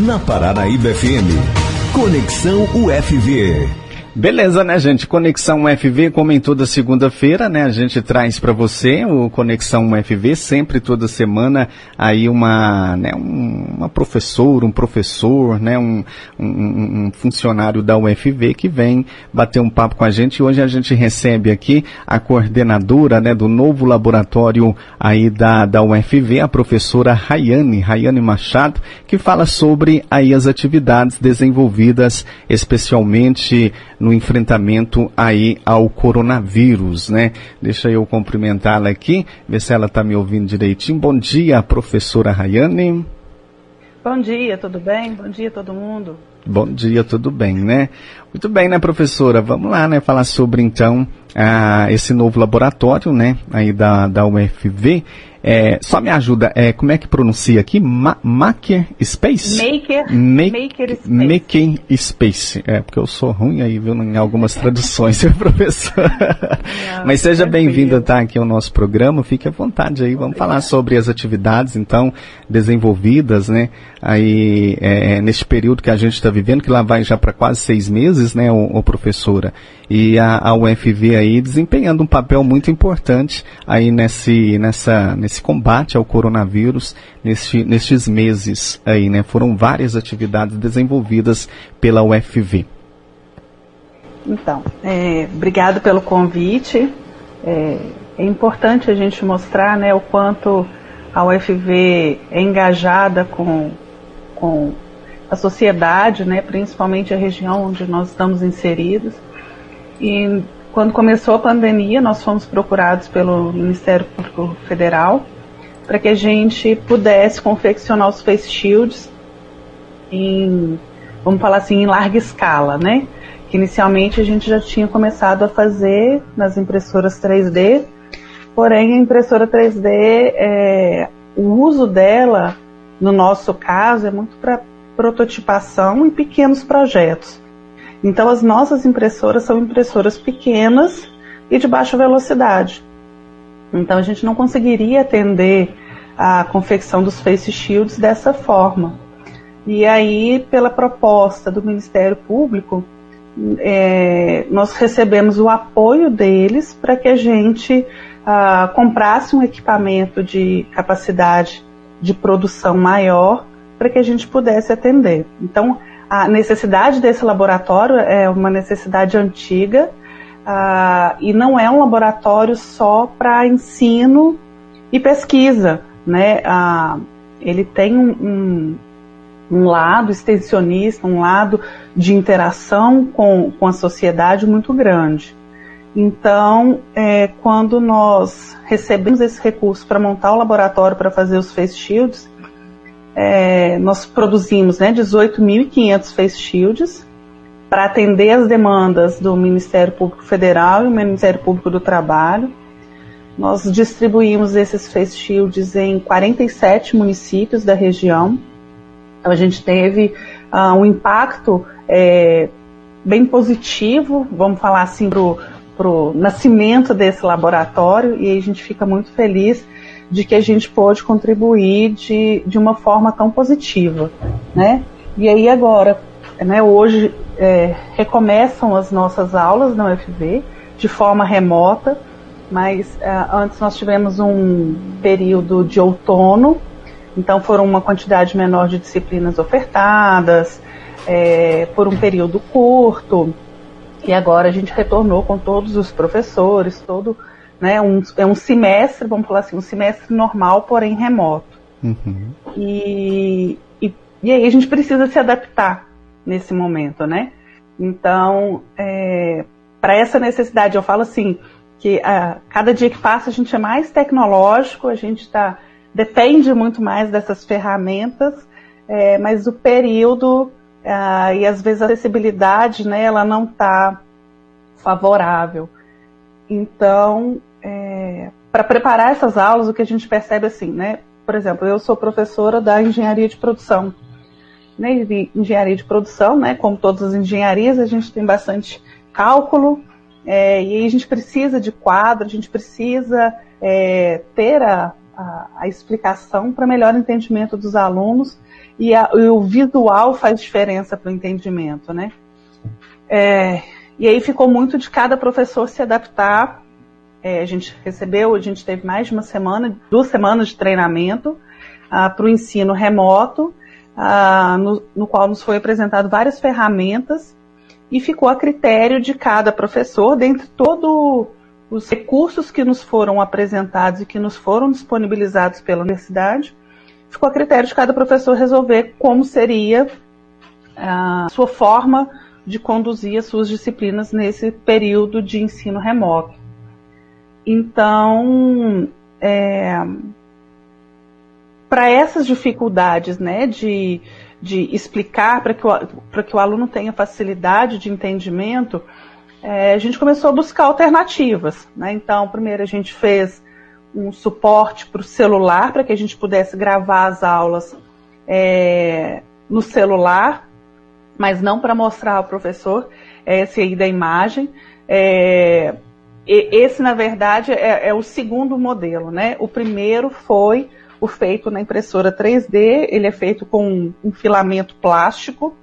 na Paranaíba FM. Conexão UFV. Beleza, né, gente? Conexão UFV, como em toda segunda-feira, né? A gente traz para você o Conexão UFV, sempre toda semana, aí uma, né, um, uma professora, um professor, né, um, um, um, funcionário da UFV que vem bater um papo com a gente. Hoje a gente recebe aqui a coordenadora, né, do novo laboratório aí da, da UFV, a professora Rayane, Rayane Machado, que fala sobre aí as atividades desenvolvidas especialmente no enfrentamento aí ao coronavírus, né? Deixa eu cumprimentá-la aqui, ver se ela está me ouvindo direitinho. Bom dia, professora Rayane. Bom dia, tudo bem? Bom dia, todo mundo. Bom dia, tudo bem, né? Muito bem, né, professora? Vamos lá, né, falar sobre então ah, esse novo laboratório, né, aí da, da UFV. É, só me ajuda, é, como é que pronuncia aqui? Ma Maker Space? Maker, Make, Maker Space. Making Space. É, porque eu sou ruim aí, viu, em algumas traduções, professor. Não, Mas seja bem-vinda, tá, aqui ao nosso programa, fique à vontade aí, vamos falar sobre as atividades, então, desenvolvidas, né, aí, é, neste período que a gente está vivendo, que lá vai já para quase seis meses, né, o, o professora. E a, a UFV aí desempenhando um papel muito importante aí nesse, nessa, nesse combate ao coronavírus neste, nestes meses aí, né? Foram várias atividades desenvolvidas pela UFV. Então, é, obrigado pelo convite. É, é, importante a gente mostrar né, o quanto a UFV é engajada com, com a sociedade, né, principalmente a região onde nós estamos inseridos. E quando começou a pandemia, nós fomos procurados pelo Ministério Público Federal para que a gente pudesse confeccionar os face shields em, vamos falar assim, em larga escala, né? Que inicialmente a gente já tinha começado a fazer nas impressoras 3D, porém a impressora 3D, é, o uso dela, no nosso caso, é muito para prototipação em pequenos projetos. Então as nossas impressoras são impressoras pequenas e de baixa velocidade. Então a gente não conseguiria atender a confecção dos face shields dessa forma. E aí, pela proposta do Ministério Público, é, nós recebemos o apoio deles para que a gente ah, comprasse um equipamento de capacidade de produção maior para que a gente pudesse atender. Então, a necessidade desse laboratório é uma necessidade antiga uh, e não é um laboratório só para ensino e pesquisa, né? Uh, ele tem um, um, um, lado extensionista, um lado de interação com, com a sociedade muito grande. Então, é, quando nós recebemos esse recurso para montar o laboratório para fazer os face shields, é, nós produzimos né, 18.500 face shields para atender as demandas do Ministério Público Federal e o Ministério Público do Trabalho. Nós distribuímos esses face shields em 47 municípios da região. Então, a gente teve uh, um impacto é, bem positivo, vamos falar assim, para o nascimento desse laboratório, e a gente fica muito feliz de que a gente pôde contribuir de, de uma forma tão positiva, né? E aí agora, né, hoje é, recomeçam as nossas aulas na UFV de forma remota, mas é, antes nós tivemos um período de outono, então foram uma quantidade menor de disciplinas ofertadas, é, por um período curto, e agora a gente retornou com todos os professores, todo né? Um, é um semestre, vamos falar assim, um semestre normal, porém remoto. Uhum. E, e, e, aí a gente precisa se adaptar nesse momento, né? Então, é, para essa necessidade, eu falo assim, que a, cada dia que passa a gente é mais tecnológico, a gente tá, depende muito mais dessas ferramentas, é, mas o período é, e às vezes a acessibilidade, né, ela não está favorável. Então, é, para preparar essas aulas, o que a gente percebe assim, né? Por exemplo, eu sou professora da engenharia de produção. Né, de engenharia de produção, né? Como todas as engenharias, a gente tem bastante cálculo, é, e a gente precisa de quadro, a gente precisa é, ter a, a, a explicação para melhor entendimento dos alunos e, a, e, o visual faz diferença para o entendimento, né? É, e aí ficou muito de cada professor se adaptar. É, a gente recebeu, a gente teve mais de uma semana, duas semanas de treinamento ah, para o ensino remoto, ah, no, no qual nos foi apresentado várias ferramentas e ficou a critério de cada professor, dentre todos os recursos que nos foram apresentados e que nos foram disponibilizados pela universidade, ficou a critério de cada professor resolver como seria a sua forma de conduzir as suas disciplinas nesse período de ensino remoto. Então, é, para essas dificuldades né, de, de explicar, para que, o, que o aluno tenha facilidade de entendimento, é, a gente começou a buscar alternativas. Né? Então, primeiro a gente fez um suporte para o celular, para que a gente pudesse gravar as aulas é, no celular, mas não para mostrar ao professor esse aí da imagem. É, esse, na verdade, é, é, o segundo modelo. Né? O primeiro foi o feito na impressora 3D, ele é feito com um filamento plástico.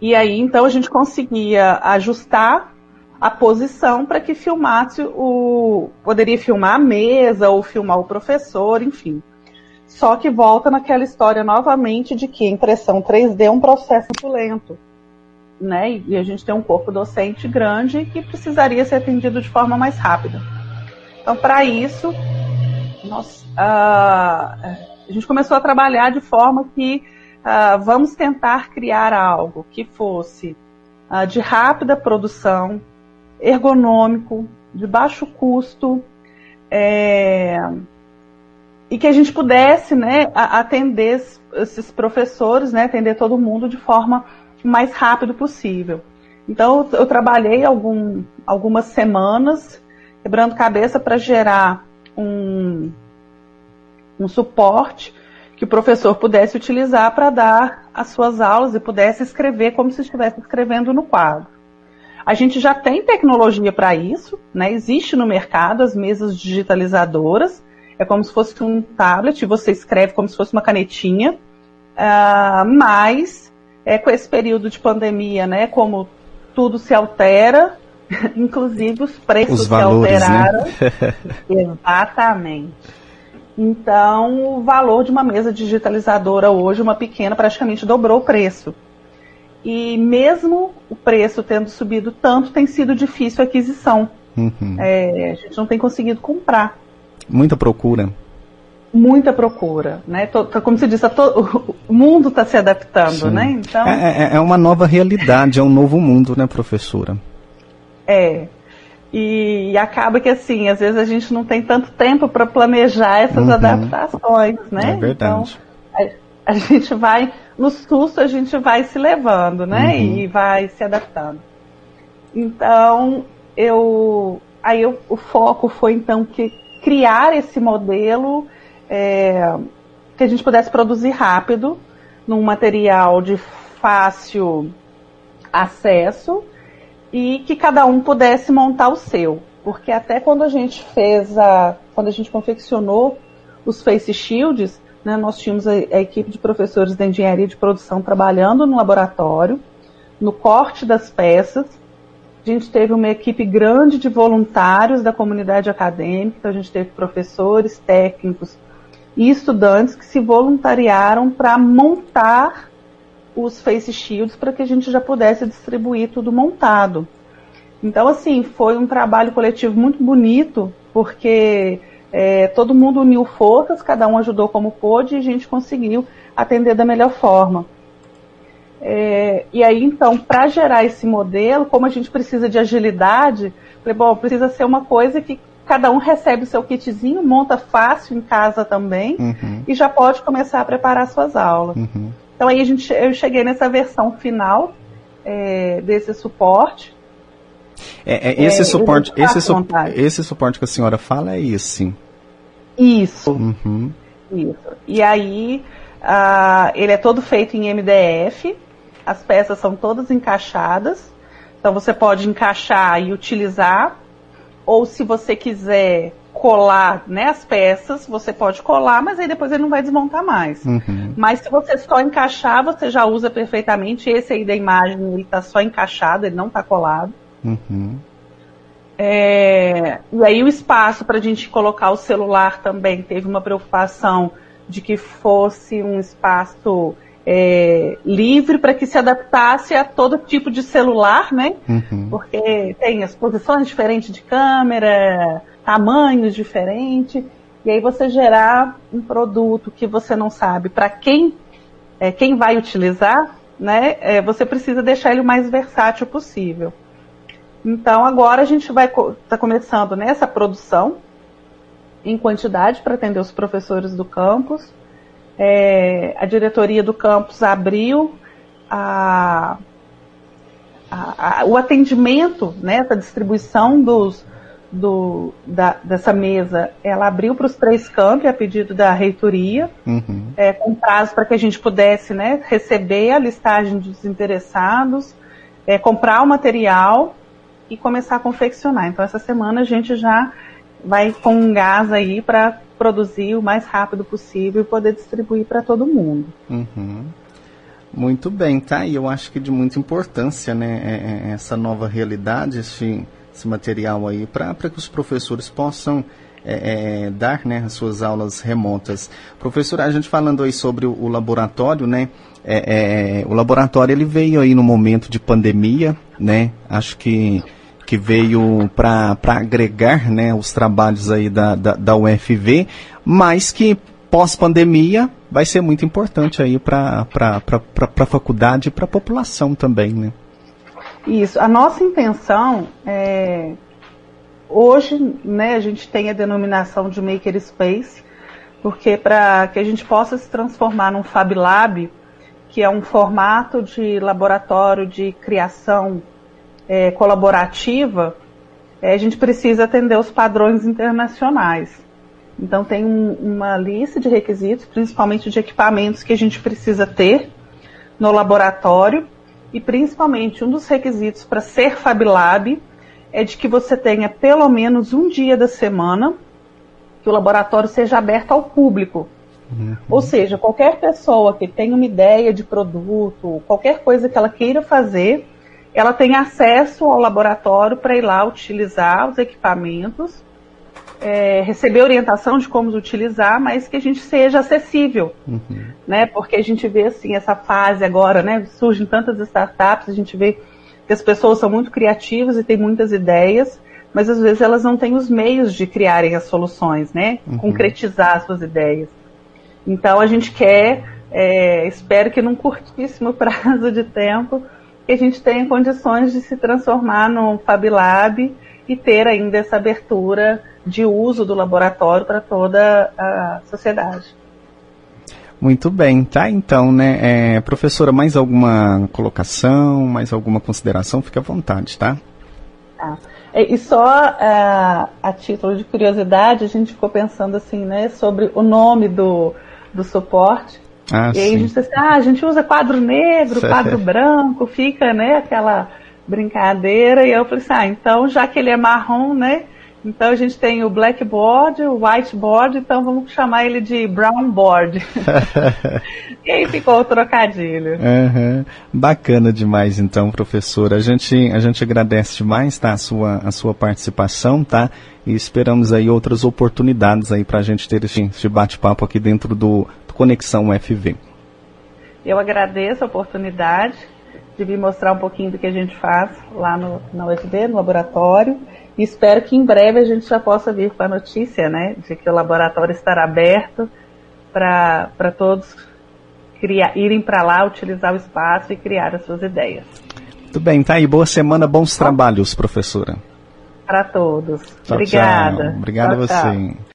E aí, então, a gente conseguia ajustar a posição para que filmasse o. Poderia filmar a mesa ou filmar o professor, enfim. Só que volta naquela história novamente de que a impressão 3D é um processo muito lento. Né? E a gente tem um corpo docente grande que precisaria ser atendido de forma mais rápida. Então, para isso, nós, uh, a gente começou a trabalhar de forma que uh, vamos tentar criar algo que fosse uh, de rápida produção, ergonômico, de baixo custo, é, e que a gente pudesse né, atender esses professores, né, atender todo mundo de forma mais rápido possível. Então, eu trabalhei algum, algumas semanas quebrando cabeça para gerar um, um suporte que o professor pudesse utilizar para dar as suas aulas e pudesse escrever como se estivesse escrevendo no quadro. A gente já tem tecnologia para isso, né? existe no mercado as mesas digitalizadoras, é como se fosse um tablet, você escreve como se fosse uma canetinha, uh, mas é, com esse período de pandemia, né, como tudo se altera, inclusive os preços os valores, se né? alteraram. Né? Exatamente. Então, o valor de uma mesa digitalizadora hoje, uma pequena, praticamente dobrou o preço. E mesmo o preço tendo subido tanto, tem sido difícil a aquisição. Uhum. É, a gente não tem conseguido comprar. Muita procura. Muita procura, né? Como você disse, to, o mundo está se adaptando, Sim. né? Então é, é, é uma nova realidade, é um novo mundo, né, professora? É. E, e, acaba que assim, às vezes a gente não tem tanto tempo para planejar essas uhum. adaptações, né? É verdade. Então, a, a, gente vai, no susto, a gente vai se levando, né? Uhum. E vai se adaptando. Então, eu. Aí eu, o foco foi então que criar esse modelo é, que a gente pudesse produzir rápido, num material de fácil acesso e que cada um pudesse montar o seu. Porque até quando a gente fez a. quando a gente confeccionou os face shields, né, nós tínhamos a, a equipe de professores da engenharia de produção trabalhando no laboratório, no corte das peças. A gente teve uma equipe grande de voluntários da comunidade acadêmica, então a gente teve professores, técnicos e estudantes que se voluntariaram para montar os face shields para que a gente já pudesse distribuir tudo montado. Então, assim, foi um trabalho coletivo muito bonito, porque é, todo mundo uniu forças, cada um ajudou como pôde e a gente conseguiu atender da melhor forma. É, e aí, então, para gerar esse modelo, como a gente precisa de agilidade, falei, bom, precisa ser uma coisa que cada um recebe o seu kitzinho, monta fácil em casa também uhum. e já pode começar a preparar suas aulas. Uhum. Então aí a gente, eu cheguei nessa versão final é, desse suporte. É, é esse é, suporte, esse, su esse suporte que a senhora fala é esse. Isso. Uhum. Isso. E aí ele é todo feito em MDF. As peças são todas encaixadas. Então você pode encaixar e utilizar. Ou se você quiser colar né, as peças, você pode colar, mas aí depois ele não vai desmontar mais. Uhum. Mas se você só encaixar, você já usa perfeitamente. Esse aí da imagem, ele está só encaixado, ele não está colado. Uhum. É, e aí o espaço para a gente colocar o celular também teve uma preocupação de que fosse um espaço é, livre para que se adaptasse a todo tipo de celular, né? Uhum. Porque tem as posições diferentes de câmera, tamanhos diferentes, e aí você gerar um produto que você não sabe para quem é, quem vai utilizar, né? É, você precisa deixar ele o mais versátil possível. Então agora a gente vai tá começando nessa produção em quantidade para atender os professores do campus. É, a diretoria do campus abriu a, a, a, o atendimento, né, essa distribuição dos, do, da, dessa mesa, ela abriu para os três campos a pedido da reitoria, uhum. é, com prazo para que a gente pudesse né, receber a listagem dos interessados, é, comprar o material e começar a confeccionar. Então, essa semana a gente já vai com um gás aí para produzir o mais rápido possível e poder distribuir para todo mundo. Uhum. Muito bem, tá? E eu acho que de muita importância, né, é, é, essa nova realidade, esse, esse material aí, para que os professores possam é, é, dar né, as suas aulas remotas. Professor, a gente falando aí sobre o, o laboratório, né? É, é, o laboratório ele veio aí no momento de pandemia, né? Acho que que veio para agregar né, os trabalhos aí da, da, da UFV, mas que pós-pandemia vai ser muito importante aí para a faculdade e para a população também, né? Isso. A nossa intenção é hoje, né, a gente tem a denominação de Maker Space, porque para que a gente possa se transformar num Fab Lab, que é um formato de laboratório de criação é, colaborativa, é, a gente precisa atender os padrões internacionais. Então tem um, uma lista de requisitos, principalmente de equipamentos que a gente precisa ter no laboratório e principalmente um dos requisitos para ser Fab Lab é de que você tenha pelo menos um dia da semana que o laboratório seja aberto ao público. Uhum. Ou seja, qualquer pessoa que tenha uma ideia de produto, qualquer coisa que ela queira fazer, ela tem acesso ao laboratório para ir lá utilizar os equipamentos, é, receber orientação de como utilizar, mas que a gente seja acessível, uhum. né? Porque a gente vê assim essa fase agora, né? Surgem tantas startups, a gente vê que as pessoas são muito criativas e têm muitas ideias, mas às vezes elas não têm os meios de criarem as soluções, né? Uhum. Concretizar as suas ideias. Então a gente quer, é, espero que num curtíssimo prazo de tempo que a gente tenha condições de se transformar num Fab Lab e ter ainda essa abertura de uso do laboratório para toda a sociedade. Muito bem, tá então, né? É, professora, mais alguma colocação, mais alguma consideração? Fique à vontade, tá? Tá. E só uh, a título de curiosidade, a gente ficou pensando assim, né, sobre o nome do, do suporte. Ah, e aí sim. a gente diz assim, ah, a gente usa quadro negro, quadro branco, fica, né, aquela brincadeira. E eu falei assim, ah, então já que ele é marrom, né, então a gente tem o blackboard, o whiteboard, então vamos chamar ele de brown board. e aí ficou o trocadilho. Uhum. Bacana demais, então, professora. A gente, a gente agradece demais, tá, a sua, a sua participação, tá? E esperamos aí outras oportunidades aí para a gente ter esse, esse bate-papo aqui dentro do, Conexão UFV. Eu agradeço a oportunidade de vir mostrar um pouquinho do que a gente faz lá no, na UFV, no laboratório. E espero que em breve a gente já possa vir com a notícia, né, de que o laboratório estará aberto para todos criar, irem para lá, utilizar o espaço e criar as suas ideias. Muito bem, tá aí. Boa semana, bons trabalhos, professora. Para todos. Tchau, Obrigada. Tchau. Obrigada tchau, a você.